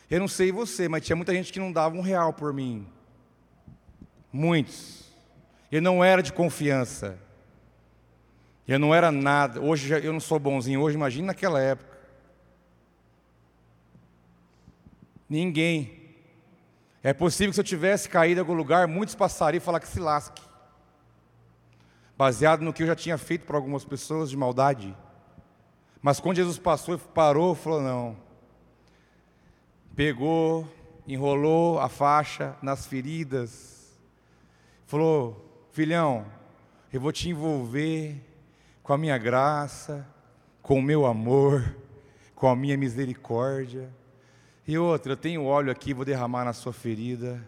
Eu não sei você, mas tinha muita gente que não dava um real por mim. Muitos. Eu não era de confiança. Eu não era nada. Hoje eu não sou bonzinho. Hoje, imagine naquela época. Ninguém. É possível que se eu tivesse caído em algum lugar, muitos passariam e falar que se lasque baseado no que eu já tinha feito para algumas pessoas de maldade. Mas quando Jesus passou, parou, falou: não. Pegou, enrolou a faixa nas feridas, falou: filhão, eu vou te envolver com a minha graça, com o meu amor, com a minha misericórdia. E outra, eu tenho óleo aqui, vou derramar na sua ferida,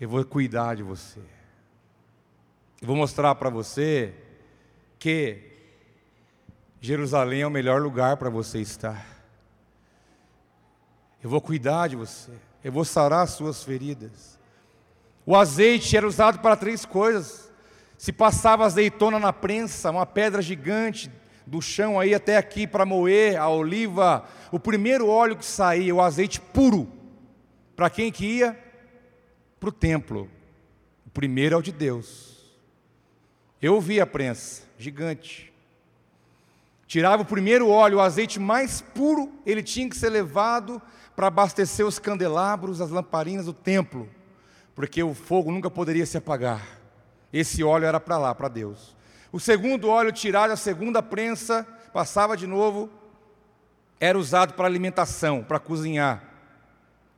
eu vou cuidar de você. Eu vou mostrar para você que Jerusalém é o melhor lugar para você estar. Eu vou cuidar de você. Eu vou sarar as suas feridas. O azeite era usado para três coisas. Se passava azeitona na prensa, uma pedra gigante do chão aí até aqui para moer a oliva, o primeiro óleo que saía, o azeite puro. Para quem que ia? Para o templo. O primeiro é o de Deus. Eu vi a prensa, gigante. Tirava o primeiro óleo, o azeite mais puro, ele tinha que ser levado para abastecer os candelabros, as lamparinas do templo, porque o fogo nunca poderia se apagar. Esse óleo era para lá, para Deus. O segundo óleo tirado, a segunda prensa, passava de novo, era usado para alimentação, para cozinhar.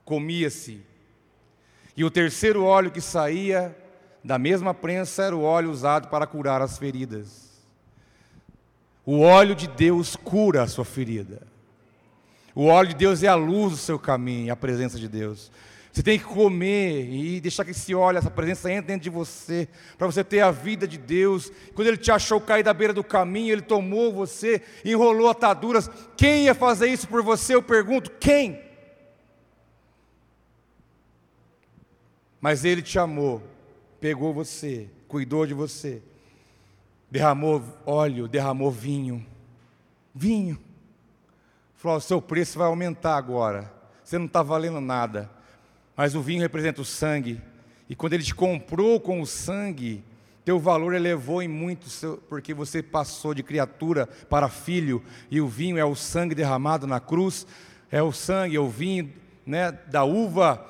Comia-se. E o terceiro óleo que saía da mesma prensa era o óleo usado para curar as feridas. O óleo de Deus cura a sua ferida. O óleo de Deus é a luz do seu caminho, a presença de Deus. Você tem que comer e deixar que esse óleo, essa presença entre dentro de você, para você ter a vida de Deus. Quando Ele te achou cair da beira do caminho, Ele tomou você, enrolou ataduras. Quem ia fazer isso por você? Eu pergunto: quem? Mas Ele te amou pegou você, cuidou de você, derramou óleo, derramou vinho. Vinho. Falou: o seu preço vai aumentar agora. Você não está valendo nada. Mas o vinho representa o sangue. E quando ele te comprou com o sangue, teu valor elevou em muito, porque você passou de criatura para filho, e o vinho é o sangue derramado na cruz, é o sangue, é o vinho né, da uva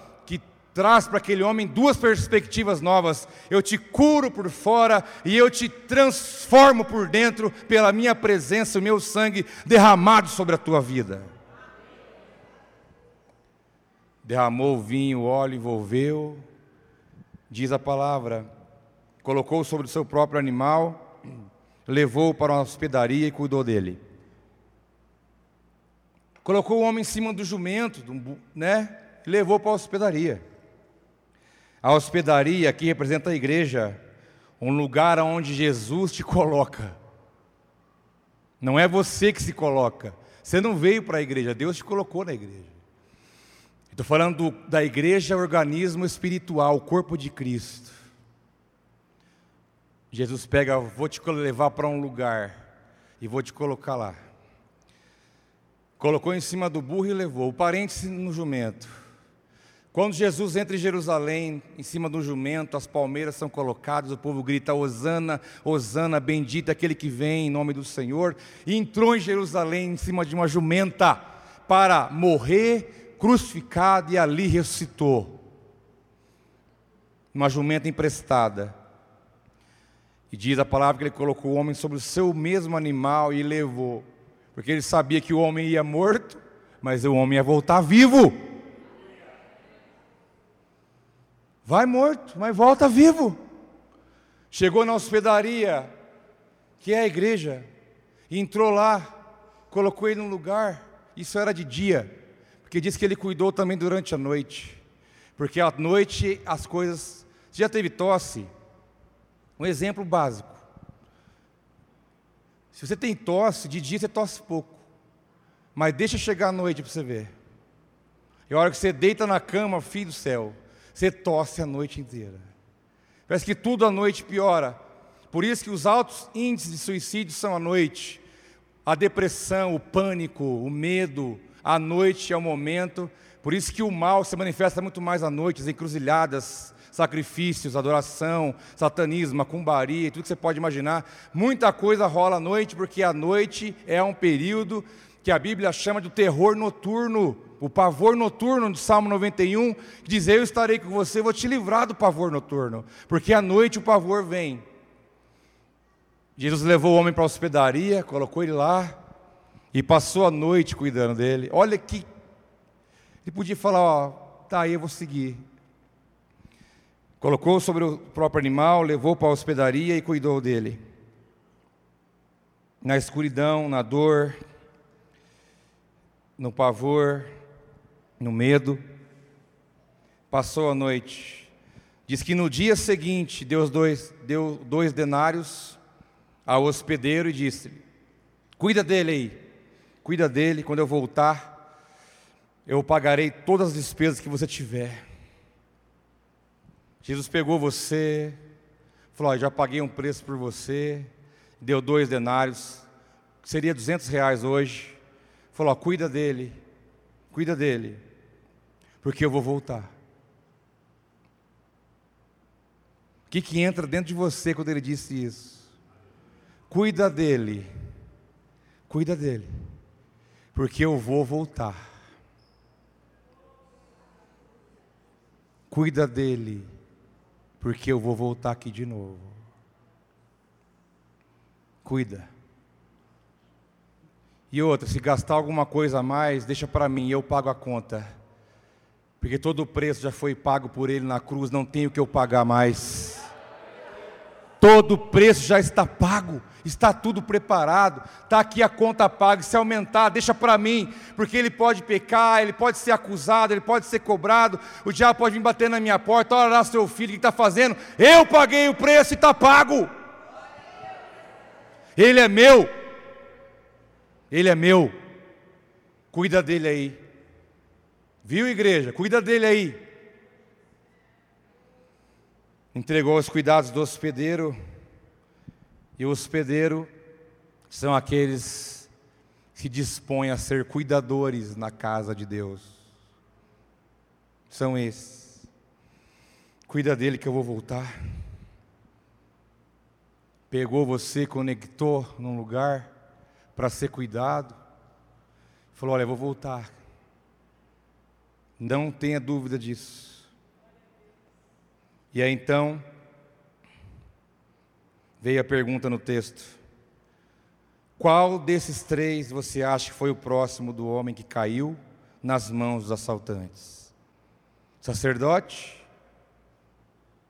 traz para aquele homem duas perspectivas novas. Eu te curo por fora e eu te transformo por dentro pela minha presença, o meu sangue derramado sobre a tua vida. Derramou o vinho, o óleo, envolveu, diz a palavra, colocou sobre o seu próprio animal, levou para uma hospedaria e cuidou dele. colocou o homem em cima do jumento, né? Levou para a hospedaria. A hospedaria aqui representa a igreja, um lugar onde Jesus te coloca. Não é você que se coloca. Você não veio para a igreja, Deus te colocou na igreja. Estou falando do, da igreja, organismo espiritual, o corpo de Cristo. Jesus pega, vou te levar para um lugar e vou te colocar lá. Colocou em cima do burro e levou. O parente no jumento. Quando Jesus entra em Jerusalém, em cima do jumento, as palmeiras são colocadas, o povo grita: Hosana, Hosana, bendito aquele que vem em nome do Senhor. E entrou em Jerusalém em cima de uma jumenta para morrer, crucificado e ali ressuscitou. Uma jumenta emprestada. E diz a palavra que ele colocou o homem sobre o seu mesmo animal e levou. Porque ele sabia que o homem ia morto, mas o homem ia voltar vivo. Vai morto, mas volta vivo. Chegou na hospedaria, que é a igreja, entrou lá, colocou ele num lugar, isso era de dia, porque diz que ele cuidou também durante a noite, porque à noite as coisas. Você já teve tosse? Um exemplo básico. Se você tem tosse, de dia você tosse pouco. Mas deixa chegar a noite para você ver. E a hora que você deita na cama, filho do céu, você tosse a noite inteira. Parece que tudo à noite piora. Por isso que os altos índices de suicídio são à noite. A depressão, o pânico, o medo, a noite é o momento. Por isso que o mal se manifesta muito mais à noite, as encruzilhadas, sacrifícios, adoração, satanismo, macumbaria, tudo que você pode imaginar. Muita coisa rola à noite, porque a noite é um período que a Bíblia chama de terror noturno, o pavor noturno do Salmo 91, que diz: Eu estarei com você, vou te livrar do pavor noturno, porque à noite o pavor vem. Jesus levou o homem para a hospedaria, colocou ele lá e passou a noite cuidando dele. Olha que. Ele podia falar: Ó, tá aí, eu vou seguir. Colocou sobre o próprio animal, levou para a hospedaria e cuidou dele. Na escuridão, na dor, no pavor, no medo. Passou a noite. Diz que no dia seguinte deu dois, deu dois denários ao hospedeiro e disse: Cuida dele aí, cuida dele, quando eu voltar, eu pagarei todas as despesas que você tiver. Jesus pegou você, falou: Já paguei um preço por você, deu dois denários, seria 200 reais hoje. Falou: Cuida dele, cuida dele, porque eu vou voltar. O que, que entra dentro de você quando ele disse isso? Cuida dele, cuida dele, porque eu vou voltar. Cuida dele porque eu vou voltar aqui de novo. Cuida. E outra, se gastar alguma coisa a mais, deixa para mim, eu pago a conta. Porque todo o preço já foi pago por ele na cruz, não tenho que eu pagar mais. Todo o preço já está pago está tudo preparado, está aqui a conta paga. Se aumentar, deixa para mim, porque ele pode pecar, ele pode ser acusado, ele pode ser cobrado. O diabo pode vir bater na minha porta. Olha lá, seu filho, o que está fazendo? Eu paguei o preço e está pago. Ele é meu, ele é meu. Cuida dele aí, viu, igreja? Cuida dele aí. Entregou os cuidados do hospedeiro e o hospedeiro são aqueles que dispõem a ser cuidadores na casa de Deus. São esses. Cuida dele que eu vou voltar. Pegou você, conectou num lugar para ser cuidado. Falou: Olha, eu vou voltar. Não tenha dúvida disso. E aí então, veio a pergunta no texto: Qual desses três você acha que foi o próximo do homem que caiu nas mãos dos assaltantes? Sacerdote?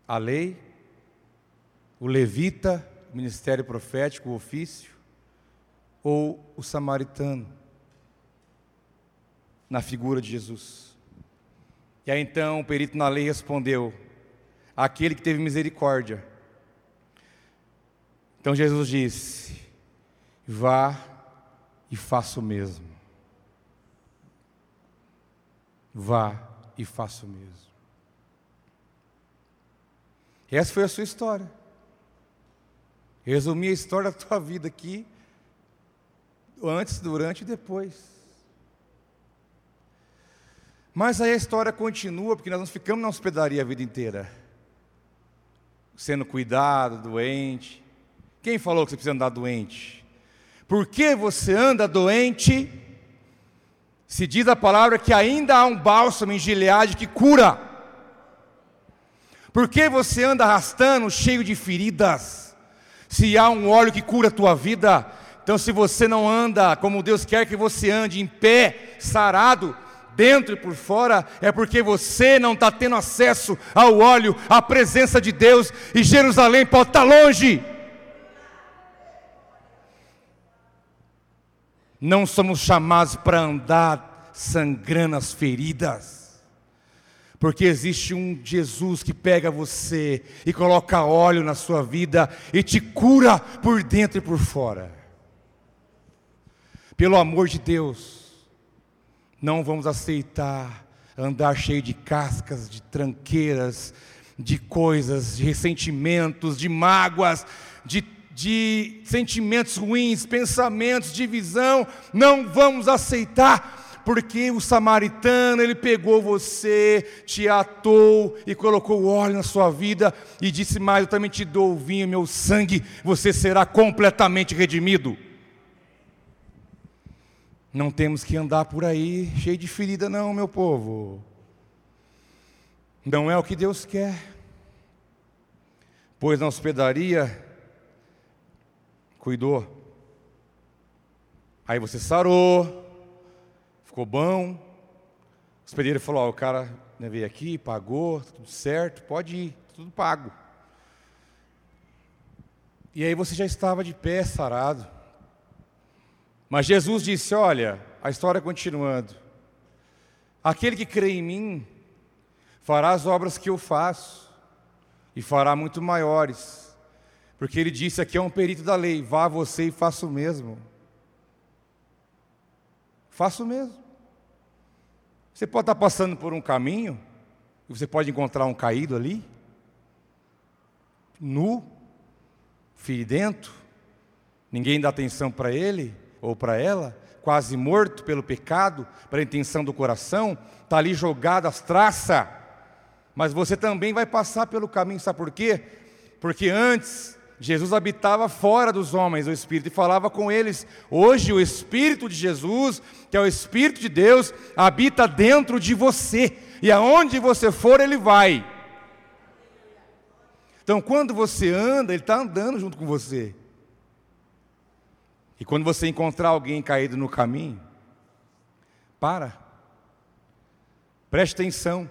A lei? O levita? O ministério profético, o ofício? Ou o samaritano? na figura de Jesus. E aí então o perito na lei respondeu: aquele que teve misericórdia. Então Jesus disse: vá e faça o mesmo. Vá e faça o mesmo. Essa foi a sua história. Resumi a história da tua vida aqui, antes, durante e depois. Mas aí a história continua, porque nós não ficamos na hospedaria a vida inteira, sendo cuidado, doente. Quem falou que você precisa andar doente? Por que você anda doente? Se diz a palavra que ainda há um bálsamo em Gileade que cura. Por que você anda arrastando cheio de feridas? Se há um óleo que cura a tua vida, então se você não anda como Deus quer que você ande, em pé, sarado, dentro e por fora, é porque você não está tendo acesso ao óleo, à presença de Deus, e Jerusalém pode estar tá longe. Não somos chamados para andar sangrando as feridas. Porque existe um Jesus que pega você e coloca óleo na sua vida e te cura por dentro e por fora. Pelo amor de Deus, não vamos aceitar andar cheio de cascas, de tranqueiras, de coisas, de ressentimentos, de mágoas, de, de sentimentos ruins, pensamentos, divisão. Não vamos aceitar, porque o samaritano, ele pegou você, te atou e colocou óleo na sua vida e disse mais: Eu também te dou o vinho, meu sangue, você será completamente redimido. Não temos que andar por aí cheio de ferida, não, meu povo. Não é o que Deus quer. Pois na hospedaria, cuidou. Aí você sarou, ficou bom. O hospedeiro falou: Ó, o cara né, veio aqui, pagou, tudo certo, pode ir, tudo pago. E aí você já estava de pé, sarado. Mas Jesus disse: Olha, a história continuando. Aquele que crê em mim fará as obras que eu faço e fará muito maiores. Porque ele disse aqui é um perito da lei: vá você e faça o mesmo. Faça o mesmo. Você pode estar passando por um caminho e você pode encontrar um caído ali, nu, feridento, ninguém dá atenção para ele ou para ela, quase morto pelo pecado, pela intenção do coração, está ali jogado as traças, mas você também vai passar pelo caminho, sabe por quê? Porque antes Jesus habitava fora dos homens, o Espírito, e falava com eles. Hoje, o Espírito de Jesus, que é o Espírito de Deus, habita dentro de você, e aonde você for, ele vai. Então, quando você anda, ele está andando junto com você. E quando você encontrar alguém caído no caminho, para. Preste atenção.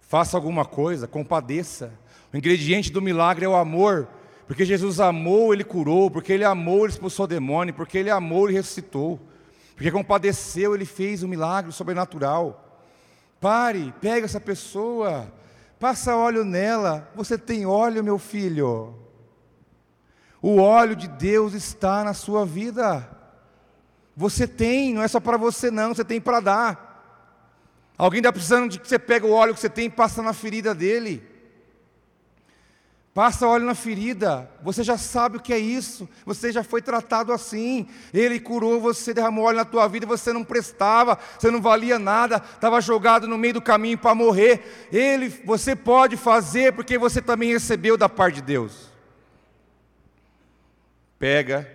Faça alguma coisa, compadeça. O ingrediente do milagre é o amor. Porque Jesus amou, ele curou. Porque ele amou, ele expulsou o demônio. Porque ele amou, ele ressuscitou. Porque compadeceu, ele fez um milagre sobrenatural. Pare, pega essa pessoa, passa óleo nela. Você tem óleo, meu filho. O óleo de Deus está na sua vida. Você tem, não é só para você não, você tem para dar. Alguém está precisando de que você pega o óleo que você tem e passa na ferida dele. Passa óleo na ferida, você já sabe o que é isso, você já foi tratado assim. Ele curou você, derramou óleo na tua vida, você não prestava, você não valia nada, estava jogado no meio do caminho para morrer. Ele, você pode fazer porque você também recebeu da parte de Deus pega,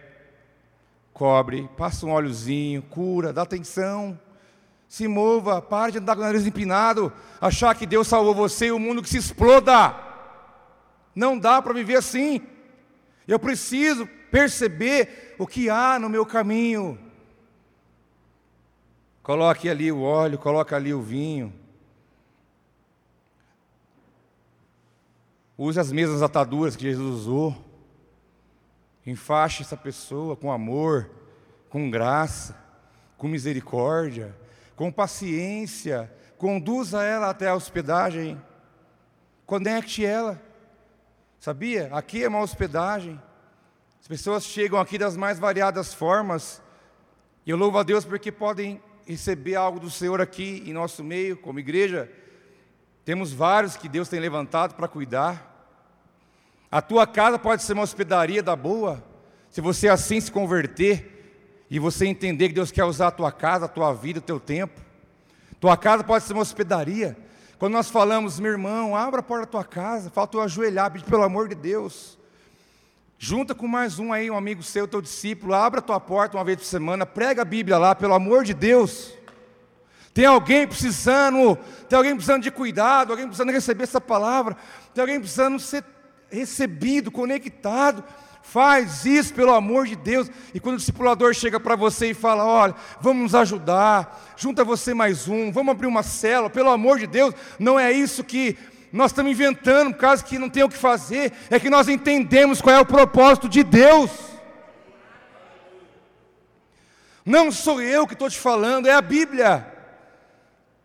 cobre, passa um óleozinho, cura, dá atenção, se mova, pare de andar com o nariz empinado, achar que Deus salvou você e o mundo que se exploda. Não dá para viver assim. Eu preciso perceber o que há no meu caminho. Coloque ali o óleo, coloque ali o vinho. Use as mesmas ataduras que Jesus usou. Enfaixe essa pessoa com amor, com graça. com misericórdia, com paciência, conduza ela até a hospedagem, conecte ela. Sabia? Aqui é uma hospedagem. As pessoas chegam aqui das mais variadas formas. E eu louvo a Deus porque podem receber algo do Senhor aqui em nosso meio, como igreja. Temos vários que Deus tem levantado para cuidar. A tua casa pode ser uma hospedaria da boa, se você assim se converter e você entender que Deus quer usar a tua casa, a tua vida, o teu tempo. Tua casa pode ser uma hospedaria. Quando nós falamos, meu irmão, abra a porta da tua casa, falta eu ajoelhar, pedir pelo amor de Deus. Junta com mais um aí, um amigo seu, teu discípulo, abra a tua porta uma vez por semana, prega a Bíblia lá, pelo amor de Deus. Tem alguém precisando, tem alguém precisando de cuidado, alguém precisando receber essa palavra, tem alguém precisando ser recebido, conectado. Faz isso pelo amor de Deus. E quando o discipulador chega para você e fala: Olha, vamos nos ajudar, junta você mais um, vamos abrir uma célula, pelo amor de Deus, não é isso que nós estamos inventando, por causa que não tem o que fazer, é que nós entendemos qual é o propósito de Deus. Não sou eu que estou te falando, é a Bíblia.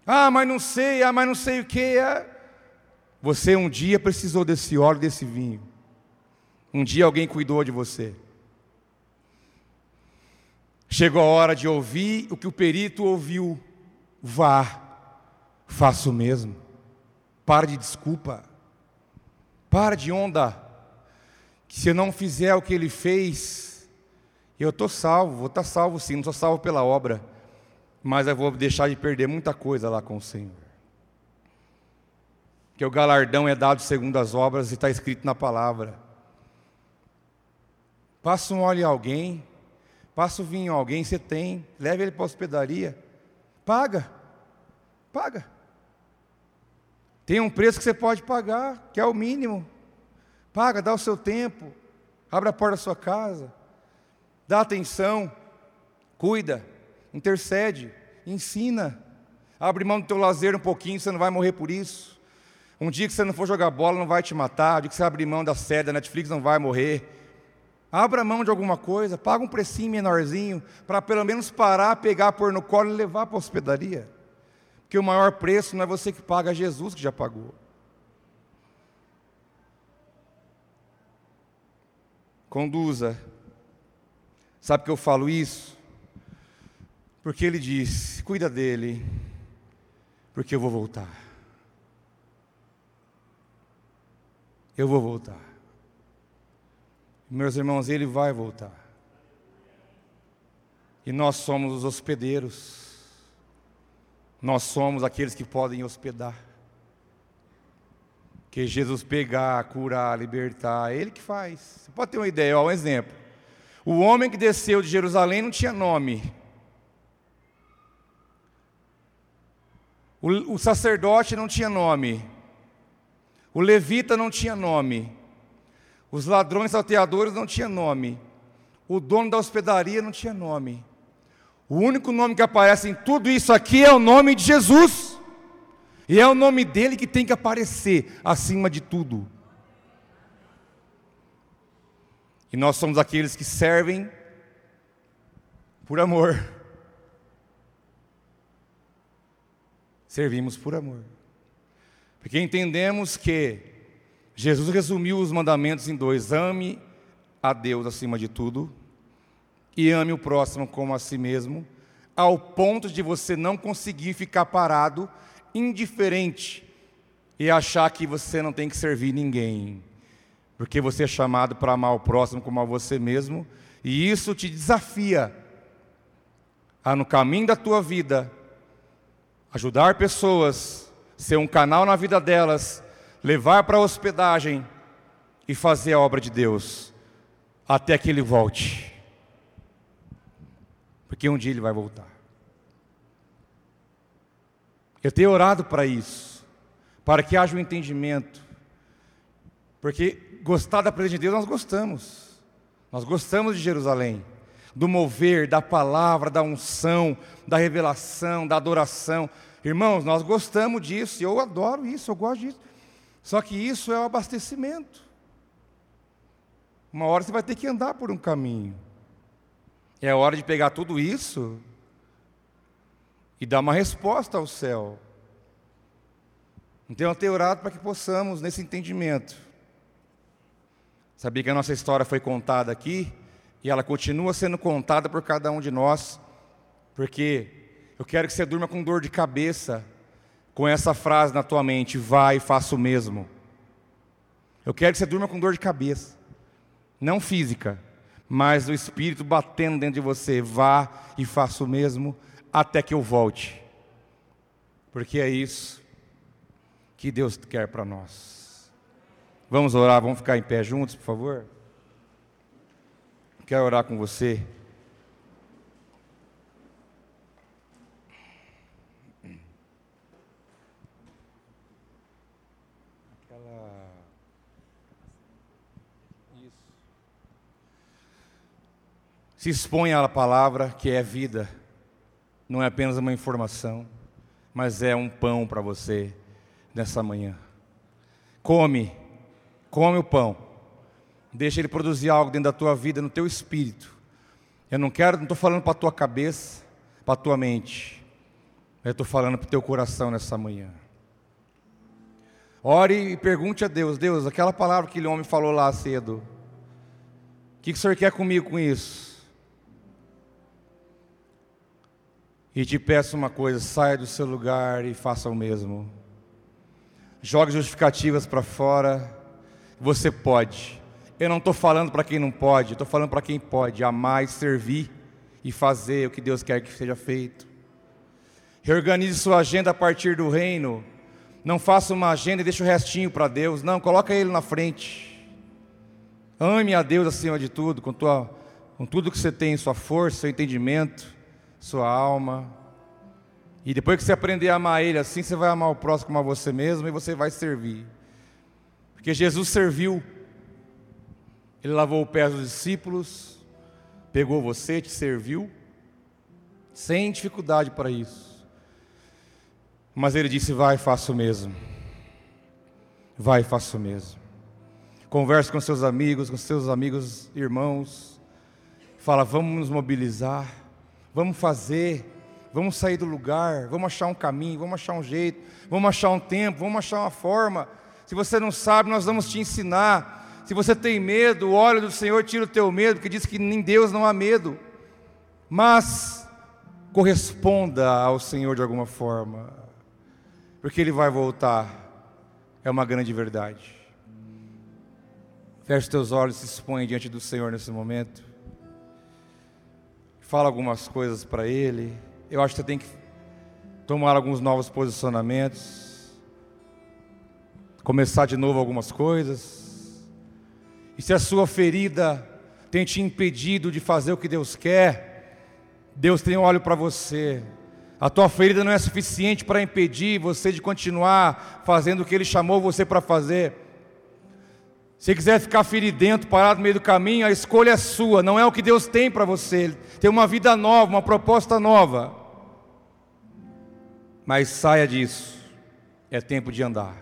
Ah, mas não sei, ah, mas não sei o que. É. Você um dia precisou desse óleo, desse vinho. Um dia alguém cuidou de você. Chegou a hora de ouvir o que o perito ouviu. Vá, faça o mesmo. Para de desculpa. Para de onda. Que se eu não fizer o que ele fez, eu estou salvo, vou estar tá salvo sim, não estou salvo pela obra mas eu vou deixar de perder muita coisa lá com o Senhor. Que o galardão é dado segundo as obras e está escrito na palavra. Passa um óleo em alguém, passa o vinho em alguém, você tem, leve ele para a hospedaria, paga, paga. Tem um preço que você pode pagar, que é o mínimo. Paga, dá o seu tempo, abre a porta da sua casa, dá atenção, cuida intercede, ensina. Abre mão do teu lazer um pouquinho, você não vai morrer por isso. Um dia que você não for jogar bola, não vai te matar. Um dia que você abrir mão da série da Netflix, não vai morrer. Abra mão de alguma coisa, paga um precinho menorzinho, para pelo menos parar, pegar, pôr no colo e levar para a hospedaria. Porque o maior preço não é você que paga, é Jesus que já pagou. Conduza. Sabe que eu falo isso? Porque ele diz: cuida dele, porque eu vou voltar. Eu vou voltar. Meus irmãos, ele vai voltar. E nós somos os hospedeiros. Nós somos aqueles que podem hospedar. Que Jesus pegar, curar, libertar, é Ele que faz. Você pode ter uma ideia, um exemplo. O homem que desceu de Jerusalém não tinha nome. O, o sacerdote não tinha nome. O levita não tinha nome. Os ladrões salteadores não tinham nome. O dono da hospedaria não tinha nome. O único nome que aparece em tudo isso aqui é o nome de Jesus. E é o nome dele que tem que aparecer acima de tudo. E nós somos aqueles que servem por amor. servimos por amor. Porque entendemos que Jesus resumiu os mandamentos em dois: ame a Deus acima de tudo e ame o próximo como a si mesmo, ao ponto de você não conseguir ficar parado, indiferente e achar que você não tem que servir ninguém, porque você é chamado para amar o próximo como a você mesmo, e isso te desafia a no caminho da tua vida ajudar pessoas, ser um canal na vida delas, levar para a hospedagem e fazer a obra de Deus até que ele volte. Porque um dia ele vai voltar. Eu tenho orado para isso, para que haja um entendimento. Porque gostar da presença de Deus nós gostamos. Nós gostamos de Jerusalém, do mover, da palavra, da unção, da revelação, da adoração. Irmãos, nós gostamos disso, eu adoro isso, eu gosto disso. Só que isso é o abastecimento. Uma hora você vai ter que andar por um caminho. É hora de pegar tudo isso e dar uma resposta ao céu. Então eu tenho orado para que possamos, nesse entendimento, sabia que a nossa história foi contada aqui e ela continua sendo contada por cada um de nós, porque eu quero que você durma com dor de cabeça, com essa frase na tua mente: vai e faça o mesmo. Eu quero que você durma com dor de cabeça, não física, mas o espírito batendo dentro de você: vá e faça o mesmo até que eu volte, porque é isso que Deus quer para nós. Vamos orar, vamos ficar em pé juntos, por favor? Quero orar com você. Se expõe à palavra que é vida, não é apenas uma informação, mas é um pão para você nessa manhã. Come, come o pão. Deixa ele produzir algo dentro da tua vida, no teu espírito. Eu não quero, não estou falando para a tua cabeça, para a tua mente. Eu estou falando para o teu coração nessa manhã. Ore e pergunte a Deus: Deus, aquela palavra que aquele homem falou lá cedo, o que, que o Senhor quer comigo com isso? E te peço uma coisa: saia do seu lugar e faça o mesmo. Jogue justificativas para fora. Você pode. Eu não estou falando para quem não pode, estou falando para quem pode amar e servir e fazer o que Deus quer que seja feito. Reorganize sua agenda a partir do reino. Não faça uma agenda e deixe o restinho para Deus. Não, coloca Ele na frente. Ame a Deus acima de tudo, com, tua, com tudo que você tem, sua força, seu entendimento, sua alma. E depois que você aprender a amar Ele assim, você vai amar o próximo como a você mesmo e você vai servir. Porque Jesus serviu. Ele lavou o pé dos discípulos, pegou você, te serviu, sem dificuldade para isso. Mas ele disse: Vai, faça o mesmo. Vai, faça o mesmo. Converse com seus amigos, com seus amigos, irmãos. Fala, vamos nos mobilizar, vamos fazer vamos sair do lugar, vamos achar um caminho, vamos achar um jeito, vamos achar um tempo, vamos achar uma forma. Se você não sabe, nós vamos te ensinar. Se você tem medo, o óleo do Senhor tira o teu medo, porque diz que em Deus não há medo. Mas corresponda ao Senhor de alguma forma, porque Ele vai voltar. É uma grande verdade. Feche teus olhos e se expõe diante do Senhor nesse momento. Fala algumas coisas para Ele eu acho que você tem que tomar alguns novos posicionamentos, começar de novo algumas coisas. E se a sua ferida tem te impedido de fazer o que Deus quer, Deus tem um olho para você. A tua ferida não é suficiente para impedir você de continuar fazendo o que Ele chamou você para fazer. Se quiser ficar feridento, parado no meio do caminho, a escolha é sua, não é o que Deus tem para você. Ele tem uma vida nova, uma proposta nova. Mas saia disso, é tempo de andar.